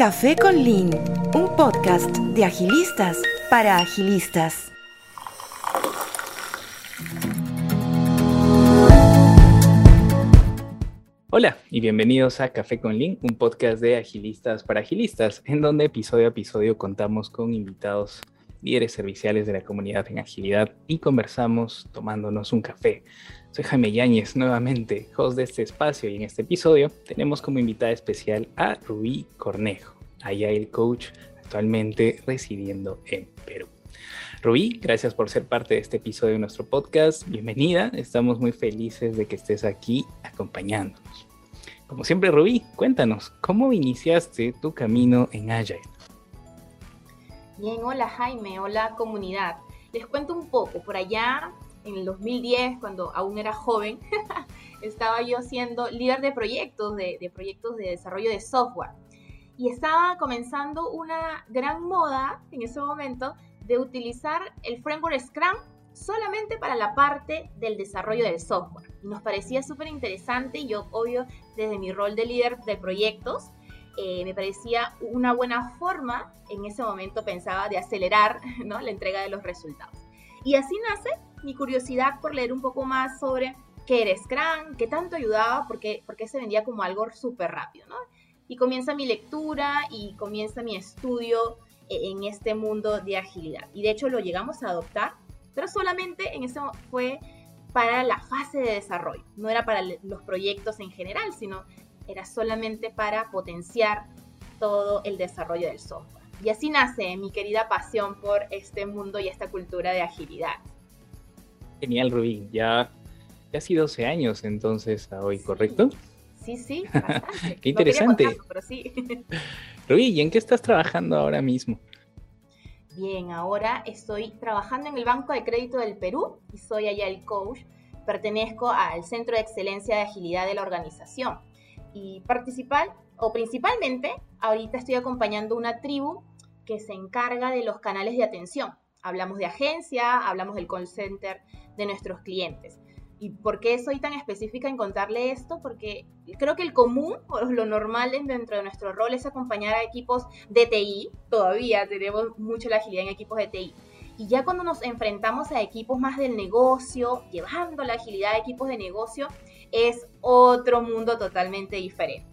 Café con Lean, un podcast de agilistas para agilistas. Hola y bienvenidos a Café con Lean, un podcast de agilistas para agilistas, en donde episodio a episodio contamos con invitados líderes serviciales de la comunidad en agilidad y conversamos tomándonos un café. Soy Jaime Yáñez, nuevamente host de este espacio y en este episodio tenemos como invitada especial a Rubí Cornejo, el coach actualmente residiendo en Perú. Rubí, gracias por ser parte de este episodio de nuestro podcast. Bienvenida, estamos muy felices de que estés aquí acompañándonos. Como siempre, Rubí, cuéntanos, ¿cómo iniciaste tu camino en Agile? Bien, hola Jaime, hola comunidad. Les cuento un poco, por allá en el 2010, cuando aún era joven, estaba yo siendo líder de proyectos, de, proyectos de desarrollo de software. Y estaba comenzando una gran moda en ese momento de utilizar el framework Scrum solamente para la parte del desarrollo del software. Y nos parecía súper interesante y yo, obvio, desde mi rol de líder de proyectos, eh, me parecía una buena forma, en ese momento pensaba, de acelerar ¿no? la entrega de los resultados. Y así nace mi curiosidad por leer un poco más sobre qué era Scrum, qué tanto ayudaba, porque, porque se vendía como algo súper rápido. Y comienza mi lectura y comienza mi estudio eh, en este mundo de agilidad. Y de hecho lo llegamos a adoptar, pero solamente en eso fue para la fase de desarrollo, no era para los proyectos en general, sino era solamente para potenciar todo el desarrollo del software. Y así nace mi querida pasión por este mundo y esta cultura de agilidad. Genial, Rubí. Ya casi 12 años entonces a hoy, ¿correcto? Sí, sí, bastante. Qué interesante. pero sí. Rubí, ¿y en qué estás trabajando ahora mismo? Bien, ahora estoy trabajando en el Banco de Crédito del Perú y soy allá el coach. Pertenezco al Centro de Excelencia de Agilidad de la organización y participar, o principalmente, ahorita estoy acompañando una tribu que se encarga de los canales de atención. Hablamos de agencia, hablamos del call center de nuestros clientes. ¿Y por qué soy tan específica en contarle esto? Porque creo que el común o lo normal dentro de nuestro rol es acompañar a equipos de TI. Todavía tenemos mucho la agilidad en equipos de TI. Y ya cuando nos enfrentamos a equipos más del negocio, llevando la agilidad a equipos de negocio, es otro mundo totalmente diferente.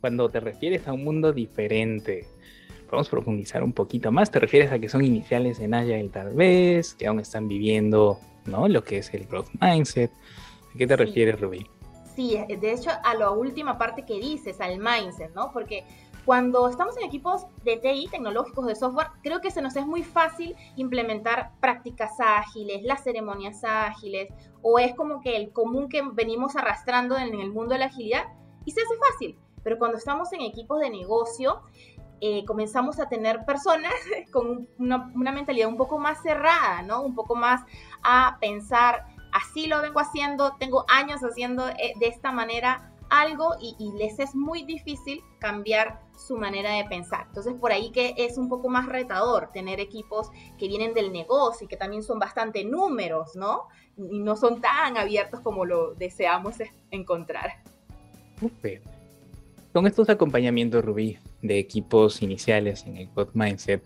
Cuando te refieres a un mundo diferente, podemos profundizar un poquito más. ¿Te refieres a que son iniciales en Agile tal vez, que aún están viviendo ¿no? lo que es el growth mindset? ¿A qué te refieres, Rubí? Sí, de hecho, a la última parte que dices, al mindset, ¿no? Porque cuando estamos en equipos de TI, tecnológicos de software, creo que se nos es muy fácil implementar prácticas ágiles, las ceremonias ágiles, o es como que el común que venimos arrastrando en el mundo de la agilidad y se hace fácil. Pero cuando estamos en equipos de negocio, eh, comenzamos a tener personas con una, una, mentalidad un poco más cerrada, ¿no? Un poco más a pensar, así lo vengo haciendo, tengo años haciendo eh, de esta manera, algo y, les es muy difícil cambiar su manera de pensar. Entonces por ahí que es un poco más retador tener equipos que vienen del negocio y que también son bastante números, ¿no? Y no son tan abiertos como lo deseamos encontrar. Con estos acompañamientos, Rubí, de equipos iniciales en el God Mindset,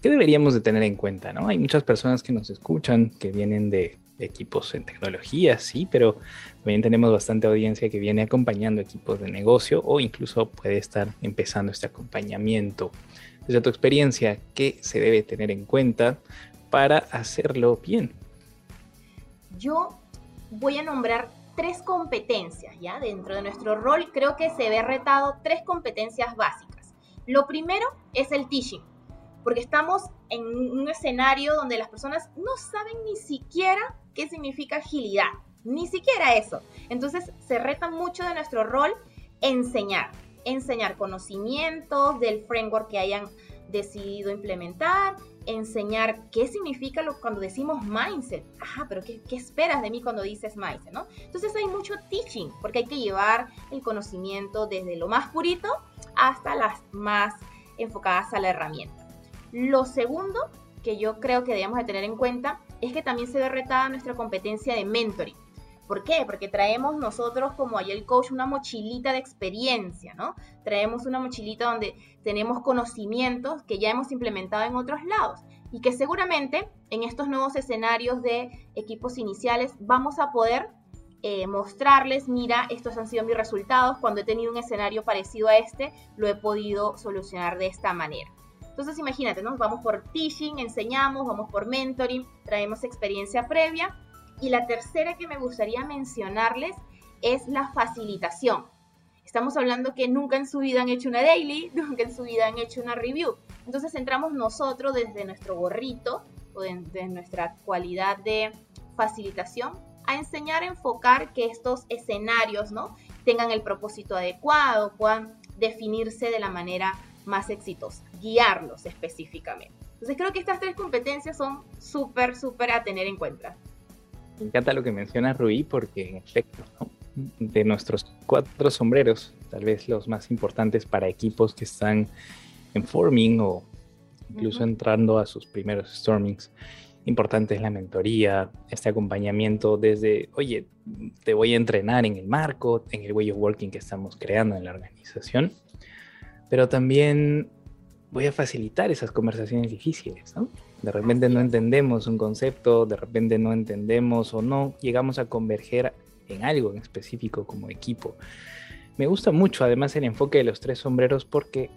¿qué deberíamos de tener en cuenta? ¿no? Hay muchas personas que nos escuchan que vienen de equipos en tecnología, sí, pero también tenemos bastante audiencia que viene acompañando equipos de negocio o incluso puede estar empezando este acompañamiento. Desde tu experiencia, ¿qué se debe tener en cuenta para hacerlo bien? Yo voy a nombrar tres competencias, ¿ya? Dentro de nuestro rol creo que se ve retado tres competencias básicas. Lo primero es el teaching, porque estamos en un escenario donde las personas no saben ni siquiera qué significa agilidad, ni siquiera eso. Entonces se reta mucho de nuestro rol enseñar, enseñar conocimientos del framework que hayan decidido implementar, enseñar qué significa lo, cuando decimos mindset. Ajá, pero qué, qué, esperas de mí cuando dices mindset, no? Entonces hay mucho teaching, porque hay que llevar el conocimiento desde lo más purito hasta las más enfocadas a la herramienta. Lo segundo que yo creo que debemos de tener en cuenta es que también se ve retada nuestra competencia de mentoring. ¿Por qué? Porque traemos nosotros como el Coach una mochilita de experiencia, ¿no? Traemos una mochilita donde tenemos conocimientos que ya hemos implementado en otros lados y que seguramente en estos nuevos escenarios de equipos iniciales vamos a poder eh, mostrarles, mira, estos han sido mis resultados, cuando he tenido un escenario parecido a este, lo he podido solucionar de esta manera. Entonces imagínate, ¿no? Vamos por teaching, enseñamos, vamos por mentoring, traemos experiencia previa y la tercera que me gustaría mencionarles es la facilitación. Estamos hablando que nunca en su vida han hecho una daily, nunca en su vida han hecho una review. Entonces entramos nosotros desde nuestro gorrito o desde nuestra cualidad de facilitación a enseñar a enfocar que estos escenarios ¿no? tengan el propósito adecuado, puedan definirse de la manera más exitosa, guiarlos específicamente. Entonces creo que estas tres competencias son súper, súper a tener en cuenta. Me encanta lo que menciona Rui porque en efecto, de nuestros cuatro sombreros, tal vez los más importantes para equipos que están en forming o incluso entrando a sus primeros stormings, importante es la mentoría, este acompañamiento desde, oye, te voy a entrenar en el marco, en el way of working que estamos creando en la organización, pero también voy a facilitar esas conversaciones difíciles, ¿no? De repente no entendemos un concepto, de repente no entendemos o no llegamos a converger en algo en específico como equipo. Me gusta mucho además el enfoque de los tres sombreros porque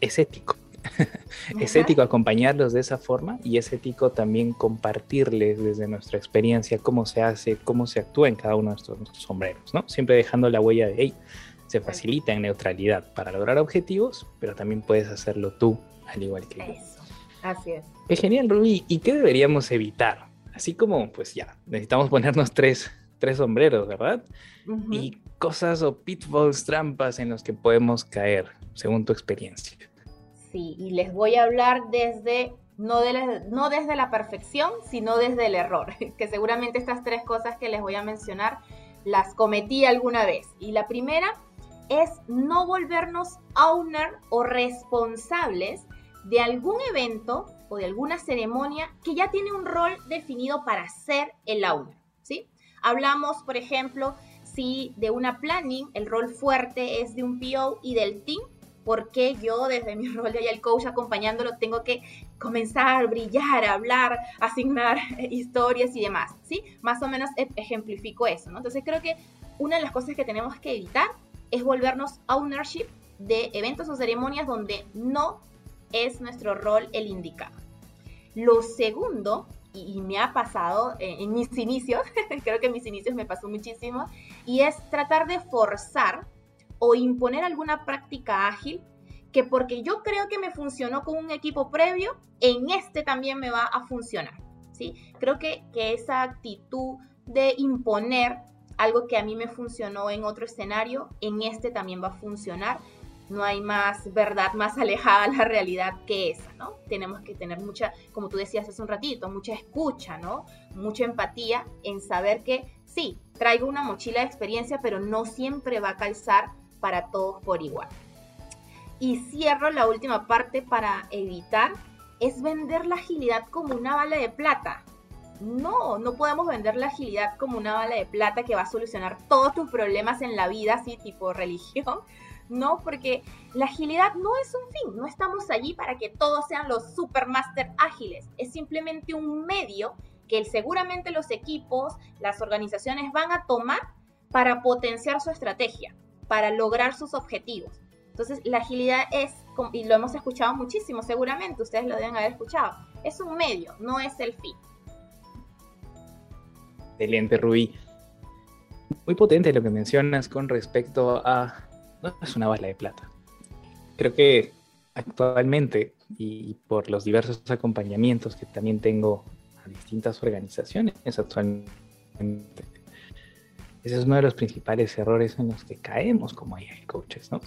es ético. es ético acompañarlos de esa forma y es ético también compartirles desde nuestra experiencia cómo se hace, cómo se actúa en cada uno de estos sombreros, ¿no? Siempre dejando la huella de, hey, se facilita en neutralidad para lograr objetivos, pero también puedes hacerlo tú, al igual que yo. Así es. Es genial, Rubí. ¿Y qué deberíamos evitar? Así como, pues ya, necesitamos ponernos tres, tres sombreros, ¿verdad? Y cosas o pitfalls, trampas en los que podemos caer, según tu experiencia. Sí, y les voy a hablar desde, no, de no desde la perfección, sino desde el error, que seguramente estas tres cosas que les voy a mencionar las cometí alguna vez. Y la primera es no volvernos owner o responsables de algún evento o de alguna ceremonia que ya tiene un rol definido para ser el owner, ¿sí? Hablamos, por ejemplo, si de una planning el rol fuerte es de un PO y del team, ¿por qué yo desde mi rol de el coach acompañándolo tengo que comenzar, brillar, hablar, asignar historias y demás, ¿sí? Más o menos e-, ejemplifico eso, ¿no? Entonces creo que una de las cosas que tenemos que evitar es volvernos ownership de eventos o ceremonias donde no es nuestro rol el indicado. Lo segundo, y, me ha pasado en, mis inicios, creo que en mis inicios me pasó muchísimo, y es tratar de forzar o imponer alguna práctica ágil que porque yo creo que me funcionó con un equipo previo, en este también me va a funcionar. ¿sí? Creo que, que esa actitud de imponer algo que a mí me funcionó en otro escenario, en este también va a funcionar no hay más verdad más alejada de la realidad que esa, ¿no? Tenemos que tener mucha, como tú decías hace un ratito, mucha escucha, ¿no? Mucha empatía en saber que sí, traigo una mochila de experiencia, pero no siempre va a calzar para todos por igual. Y cierro la última parte para evitar, es vender la agilidad como una bala de plata. No, no podemos vender la agilidad como una bala de plata que va a solucionar todos tus problemas en la vida, así tipo religión, ¿no? Porque la agilidad no es un fin, no estamos allí para que todos sean los supermaster ágiles, es simplemente un medio que seguramente los equipos, las organizaciones van a tomar para potenciar su estrategia, para lograr sus objetivos. Entonces, la agilidad es, y lo hemos escuchado muchísimo, seguramente ustedes lo deben haber escuchado, es un medio, no es el fin. Excelente, Rubí. Muy potente lo que mencionas con respecto a no es una bala de plata. Creo que actualmente, y por los diversos acompañamientos que también tengo a distintas organizaciones actualmente, ese es uno de los principales errores en los que caemos como AI coaches, ¿no?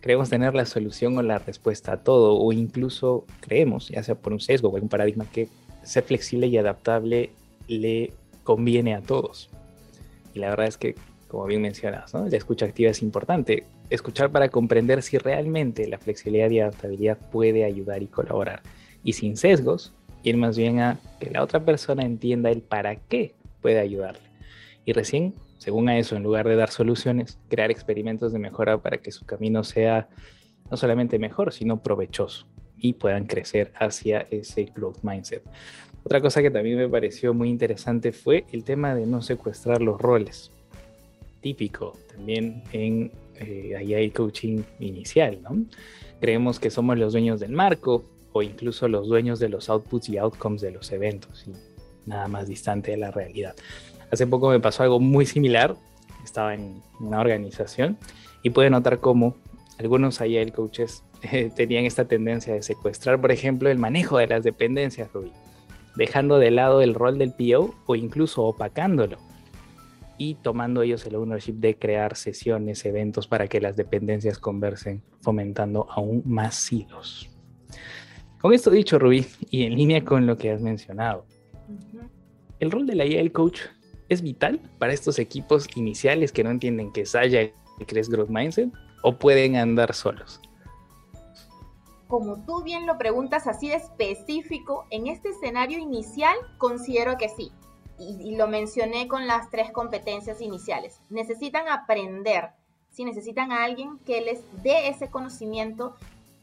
Creemos tener la solución o la respuesta a todo, o incluso creemos, ya sea por un sesgo o algún paradigma, que ser flexible y adaptable le conviene a todos. Y la verdad es que como bien mencionas, ¿no? La escucha activa es importante. Escuchar para comprender si realmente la flexibilidad y adaptabilidad puede ayudar y colaborar. Y sin sesgos, ir más bien a que la otra persona entienda el para qué puede ayudarle. Y recién según a eso, en lugar de dar soluciones, crear experimentos de mejora para que su camino sea no solamente mejor, sino provechoso y puedan crecer hacia ese growth mindset. Otra cosa que también me pareció muy interesante fue el tema de no secuestrar los roles. Típico también en eh, coaching inicial, ¿no? Creemos que somos los dueños del marco o incluso los dueños de los outputs y outcomes de los eventos y nada más distante de la realidad. Hace poco me pasó algo muy similar. Estaba en una organización y pude notar cómo algunos Agile coaches eh, tenían esta tendencia de secuestrar, por ejemplo, el manejo de las dependencias, Ruby, dejando de lado el rol del PO o incluso opacándolo y tomando ellos el ownership de crear sesiones, eventos para que las dependencias conversen, fomentando aún más silos. Con esto dicho, Rubí, y en línea con lo que has mencionado, el rol de la IAL Coach es vital para estos equipos iniciales que no entienden que es Agile y que es Growth Mindset, o pueden andar solos. Como tú bien lo preguntas así de específico, en este escenario inicial considero que sí y, lo mencioné con las tres competencias iniciales. Necesitan aprender, si necesitan a alguien que les dé ese conocimiento,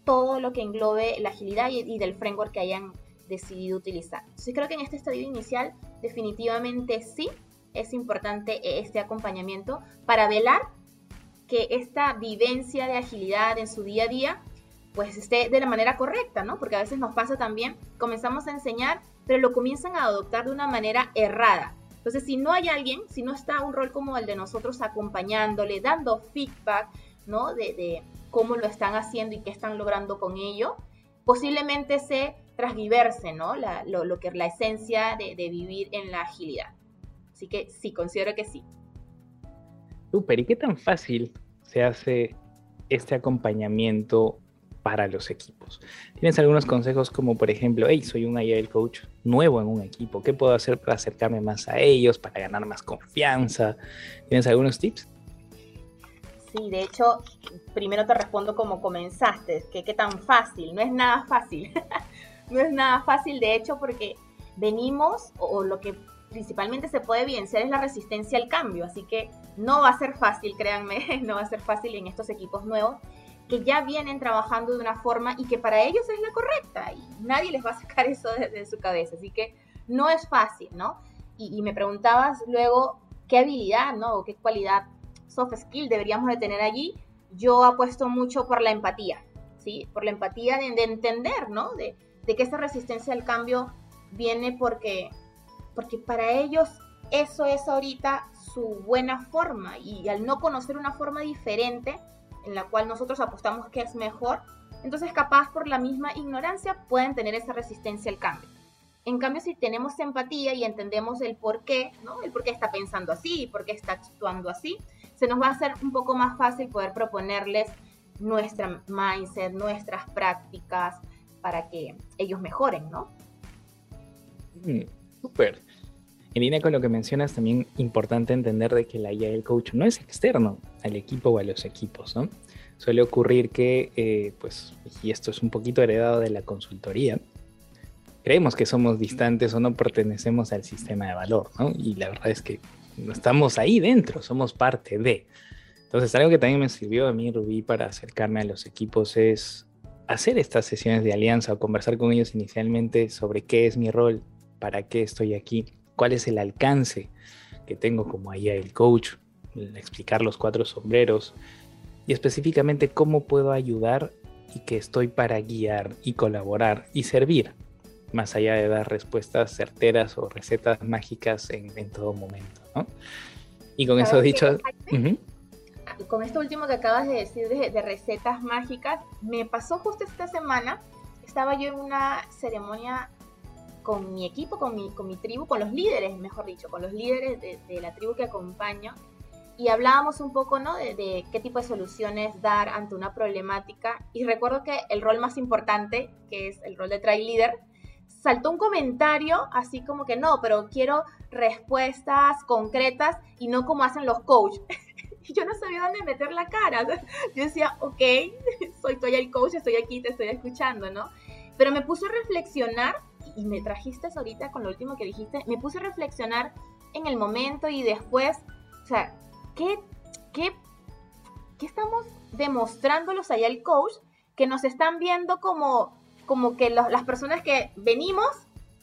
todo lo que englobe la agilidad y, del framework que hayan decidido utilizar. Entonces creo que en este estadio inicial definitivamente sí es importante este acompañamiento para velar que esta vivencia de agilidad en su día a día pues esté de la manera correcta, ¿no? Porque a veces nos pasa también, comenzamos a enseñar pero lo comienzan a adoptar de una manera errada. Entonces, si no hay alguien, si no está un rol como el de nosotros acompañándole, dando feedback, ¿no? De, cómo lo están haciendo y qué están logrando con ello, posiblemente se transgiverse, ¿no? La, lo, que es la esencia de, de vivir en la agilidad. Así que sí, considero que sí. Súper, ¿y qué tan fácil se hace este acompañamiento para los equipos. ¿Tienes algunos consejos como por ejemplo, hey, soy un Agile coach nuevo en un equipo, ¿qué puedo hacer para acercarme más a ellos, para ganar más confianza? ¿Tienes algunos tips? Sí, de hecho, primero te respondo como comenzaste, que qué tan fácil, no es nada fácil, no es nada fácil de hecho porque venimos o lo que principalmente se puede evidenciar es la resistencia al cambio, así que no va a ser fácil, créanme, no va a ser fácil en estos equipos nuevos que ya vienen trabajando de una forma y que para ellos es la correcta y nadie les va a sacar eso de, su cabeza. Así que no es fácil, ¿no? Y, me preguntabas luego qué habilidad, ¿no? O qué cualidad soft skill deberíamos de tener allí. Yo apuesto mucho por la empatía, ¿sí? Por la empatía de, entender, ¿no? De, de, que esa resistencia al cambio viene porque, porque para ellos eso es ahorita su buena forma y al no conocer una forma diferente, en la cual nosotros apostamos que es mejor, entonces capaz por la misma ignorancia pueden tener esa resistencia al cambio. En cambio, si tenemos empatía y entendemos el por qué, ¿no? El por qué está pensando así, por qué está actuando así, se nos va a hacer un poco más fácil poder proponerles nuestra mindset, nuestras prácticas para que ellos mejoren, ¿no? Mm, súper. En línea con lo que mencionas, también importante entender de que la guía del coach no es externo al equipo o a los equipos, ¿no? Suele ocurrir que, eh, pues, y esto es un poquito heredado de la consultoría, creemos que somos distantes o no pertenecemos al sistema de valor, ¿no? Y la verdad es que no estamos ahí dentro, somos parte de. Entonces, algo que también me sirvió a mí, Rubí, para acercarme a los equipos es hacer estas sesiones de alianza o conversar con ellos inicialmente sobre qué es mi rol, para qué estoy aquí cuál es el alcance que tengo como ahí el coach, explicar los cuatro sombreros y específicamente cómo puedo ayudar y que estoy para guiar y colaborar y servir, más allá de dar respuestas certeras o recetas mágicas en, todo momento. Y con eso dicho... Con esto último que acabas de decir de, de recetas mágicas, me pasó justo esta semana, estaba yo en una ceremonia con mi equipo, con mi, con mi tribu, con los líderes, mejor dicho, con los líderes de, la tribu que acompaño. Y hablábamos un poco, ¿no? De, qué tipo de soluciones dar ante una problemática. Y recuerdo que el rol más importante, que es el rol de trail leader, saltó un comentario así como que no, pero quiero respuestas concretas y no como hacen los coaches. y yo no sabía dónde meter la cara. Yo decía, ok, soy, soy el coach, estoy aquí, te estoy escuchando, ¿no? Pero me puso a reflexionar y me trajiste ahorita con lo último que dijiste, me puse a reflexionar en el momento y después, sea, ¿qué, qué, qué estamos demostrando los Agile Coach que nos están viendo como, como que las personas que venimos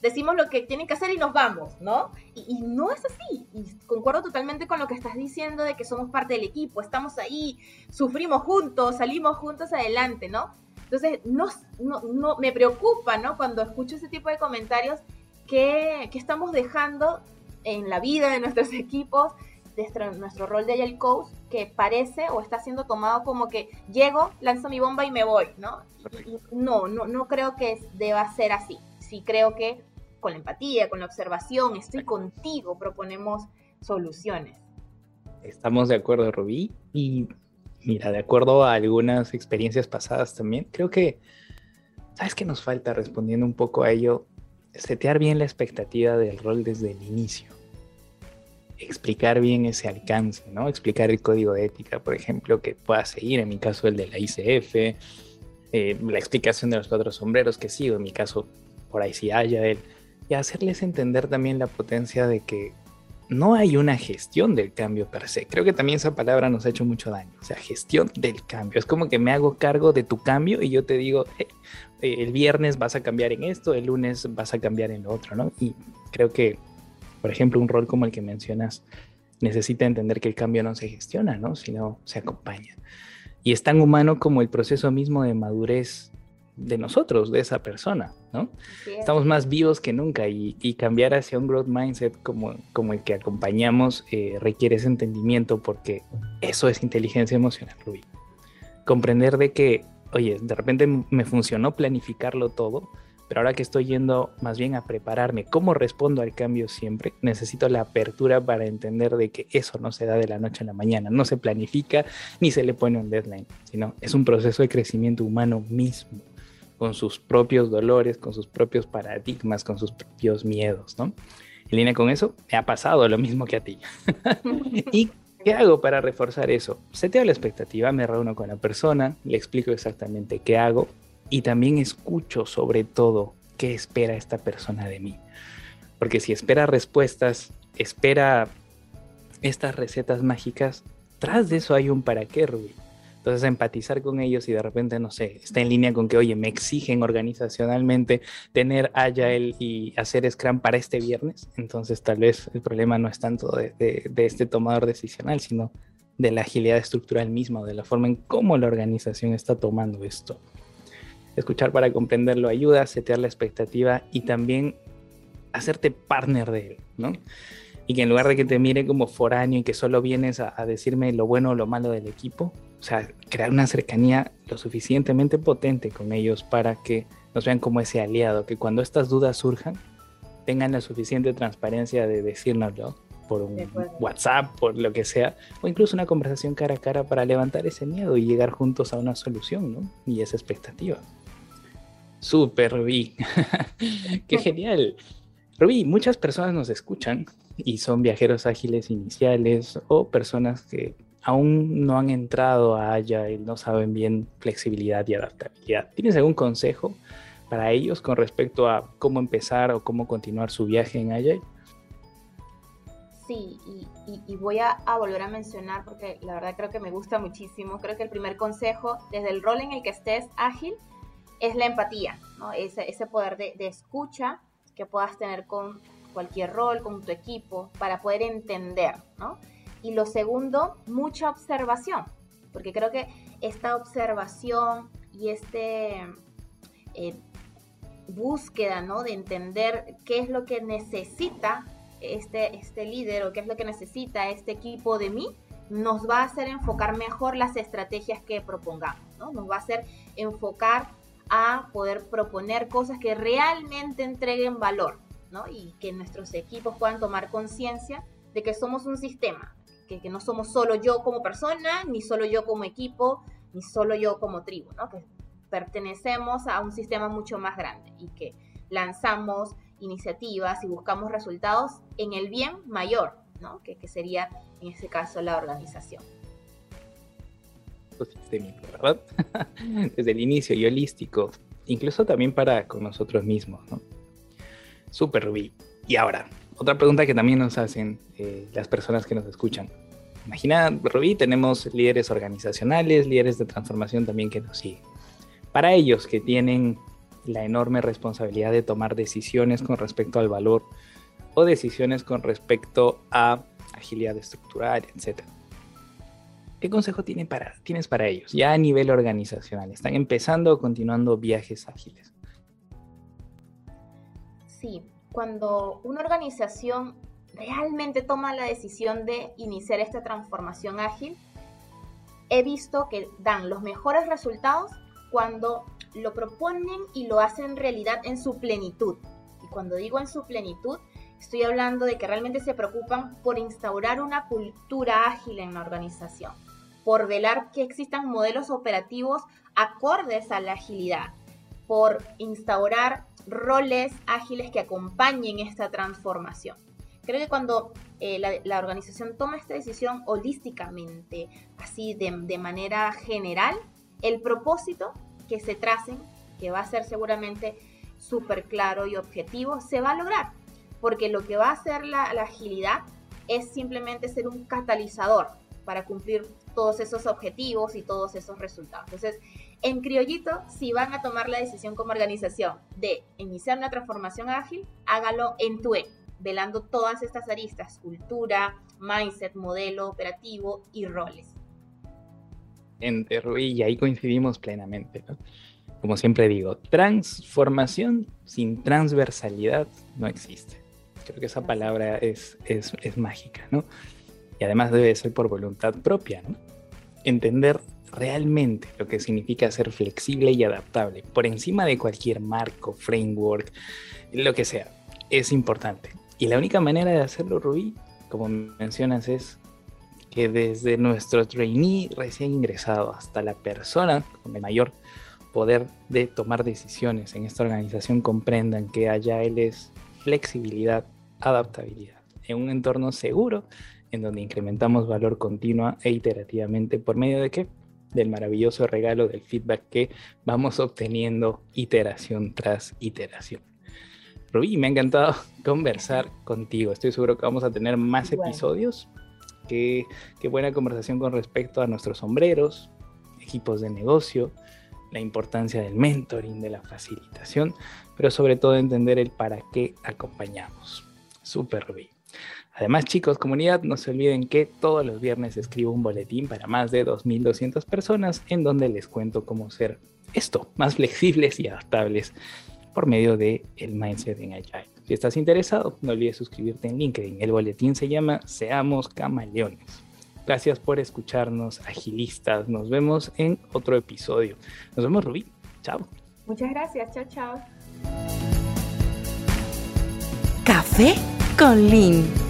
decimos lo que tienen que hacer y nos vamos, ¿no? Y, no es así. Y concuerdo totalmente con lo que estás diciendo de que somos parte del equipo, estamos ahí, sufrimos juntos, salimos juntos adelante, ¿no? Entonces, no, no, me preocupa, ¿no? Cuando escucho ese tipo de comentarios que, que estamos dejando en la vida de nuestros equipos, nuestro, nuestro rol de Agile Coach, que parece o está siendo tomado como que llego, lanzo mi bomba y me voy, ¿no? No, no, no creo que deba ser así. Sí creo que con la empatía, con la observación, estoy contigo, proponemos soluciones. Estamos de acuerdo, Rubí. Y mira, de acuerdo a algunas experiencias pasadas también, creo que, ¿sabes qué nos falta respondiendo un poco a ello? Setear bien la expectativa del rol desde el inicio. Explicar bien ese alcance, ¿no? Explicar el código de ética, por ejemplo, que pueda seguir, en mi caso el de la ICF, eh, la explicación de los cuatro sombreros que sigo, en mi caso por ahí sí haya él y hacerles entender también la potencia de que no hay una gestión del cambio per se. Creo que también esa palabra nos ha hecho mucho daño. O sea, gestión del cambio. Es como que me hago cargo de tu cambio y yo te digo, eh, el viernes vas a cambiar en esto, el lunes vas a cambiar en lo otro, ¿no? Y creo que, por ejemplo, un rol como el que mencionas necesita entender que el cambio no se gestiona, ¿no? Sino se acompaña. Y es tan humano como el proceso mismo de madurez de nosotros, de esa persona, ¿no? Estamos más vivos que nunca y, cambiar hacia un growth mindset como, como el que acompañamos eh, requiere ese entendimiento porque eso es inteligencia emocional, Rubí. Comprender de que, oye, de repente me funcionó planificarlo todo, pero ahora que estoy yendo más bien a prepararme, cómo respondo al cambio siempre, necesito la apertura para entender de que eso no se da de la noche a la mañana, no se planifica ni se le pone un deadline, sino es un proceso de crecimiento humano mismo con sus propios dolores, con sus propios paradigmas, con sus propios miedos, ¿no? En línea con eso, me ha pasado lo mismo que a ti. ¿Y qué hago para reforzar eso? Seteo la expectativa, me reúno con la persona, le explico exactamente qué hago y también escucho sobre todo qué espera esta persona de mí. Porque si espera respuestas, espera estas recetas mágicas, tras de eso hay un para qué, Rubí. Entonces, empatizar con ellos y de repente, no sé, está en línea con que, oye, me exigen organizacionalmente tener Agile y hacer Scrum para este viernes. Entonces, tal vez el problema no es tanto de, de, este tomador decisional, sino de la agilidad estructural misma, o de la forma en cómo la organización está tomando esto. Escuchar para comprenderlo ayuda, setear la expectativa y también hacerte partner de él, ¿no? Y que en lugar de que te mire como foráneo y que solo vienes a, a decirme lo bueno o lo malo del equipo, o sea, crear una cercanía lo suficientemente potente con ellos para que nos vean como ese aliado, que cuando estas dudas surjan, tengan la suficiente transparencia de decírnoslo por un WhatsApp, por lo que sea, o incluso una conversación cara a cara para levantar ese miedo y llegar juntos a una solución, ¿no? Y esa expectativa. Súper, Rubí. Qué genial. Rubí, muchas personas nos escuchan y son viajeros ágiles iniciales o personas que aún no han entrado a Agile, no saben bien flexibilidad y adaptabilidad. ¿Tienes algún consejo para ellos con respecto a cómo empezar o cómo continuar su viaje en Agile? Sí, y, voy a, volver a mencionar porque la verdad creo que me gusta muchísimo. Creo que el primer consejo, desde el rol en el que estés ágil, es la empatía, ese, poder de, de escucha que puedas tener con cualquier rol, con tu equipo, para poder entender, ¿no? Y lo segundo, mucha observación, porque creo que esta observación y este eh, búsqueda, ¿no? De entender qué es lo que necesita este, este líder o qué es lo que necesita este equipo de mí, nos va a hacer enfocar mejor las estrategias que propongamos, ¿no? Nos va a hacer enfocar a poder proponer cosas que realmente entreguen valor, ¿no? Y que nuestros equipos puedan tomar conciencia de que somos un sistema, que, no somos solo yo como persona, ni solo yo como equipo, ni solo yo como tribu, ¿no? Que pertenecemos a un sistema mucho más grande y que lanzamos iniciativas y buscamos resultados en el bien mayor, ¿no? Que, sería en este caso la organización. Sistémico, ¿verdad? Desde el inicio y holístico, incluso también para con nosotros mismos, ¿no? Super Rubí. Y ahora, otra pregunta que también nos hacen eh, las personas que nos escuchan. Imagina, Rubí, tenemos líderes organizacionales, líderes de transformación también que nos siguen. Para ellos que tienen la enorme responsabilidad de tomar decisiones con respecto al valor o decisiones con respecto a agilidad estructural, etc. ¿Qué consejo tiene para, tienes para ellos ya a nivel organizacional? ¿Están empezando o continuando viajes ágiles? Sí, cuando una organización realmente toma la decisión de iniciar esta transformación ágil, he visto que dan los mejores resultados cuando lo proponen y lo hacen realidad en su plenitud. Y cuando digo en su plenitud, estoy hablando de que realmente se preocupan por instaurar una cultura ágil en la organización, por velar que existan modelos operativos acordes a la agilidad, por instaurar roles ágiles que acompañen esta transformación. Creo que cuando eh, la, organización toma esta decisión holísticamente, así de, manera general, el propósito que se tracen, que va a ser seguramente súper claro y objetivo, se va a lograr. Porque lo que va a hacer la, agilidad es simplemente ser un catalizador para cumplir todos esos objetivos y todos esos resultados. Entonces, en criollito, si van a tomar la decisión como organización de iniciar una transformación ágil, hágalo en tu E, velando todas estas aristas, cultura, mindset, modelo operativo y roles en y ahí coincidimos plenamente. Como siempre digo, transformación sin transversalidad no existe. Creo que esa palabra es, es, es mágica, ¿no? Y además debe ser por voluntad propia, ¿no? Entender realmente lo que significa ser flexible y adaptable por encima de cualquier marco, framework, lo que sea, es importante. Y la única manera de hacerlo, Rubí, como mencionas, es que desde nuestro trainee recién ingresado hasta la persona con el mayor poder de tomar decisiones en esta organización comprendan que allá él es flexibilidad, adaptabilidad, en un entorno seguro en donde incrementamos valor continua e iterativamente por medio de qué? Del maravilloso regalo del feedback que vamos obteniendo iteración tras iteración. Rubí, me ha encantado conversar contigo. Estoy seguro que vamos a tener más episodios qué, buena conversación con respecto a nuestros sombreros, equipos de negocio, la importancia del mentoring, de la facilitación, pero sobre todo entender el para qué acompañamos. Súper bien. Además, chicos, comunidad, no se olviden que todos los viernes escribo un boletín para más de 2.200 personas en donde les cuento cómo ser esto, más flexibles y adaptables por medio de el mindset en Agile. Si estás interesado, no olvides suscribirte en LinkedIn. El boletín se llama Seamos Camaleones. Gracias por escucharnos, agilistas. Nos vemos en otro episodio. Nos vemos, Rubí. Chao. Muchas gracias. Chao, chao. Café con Link.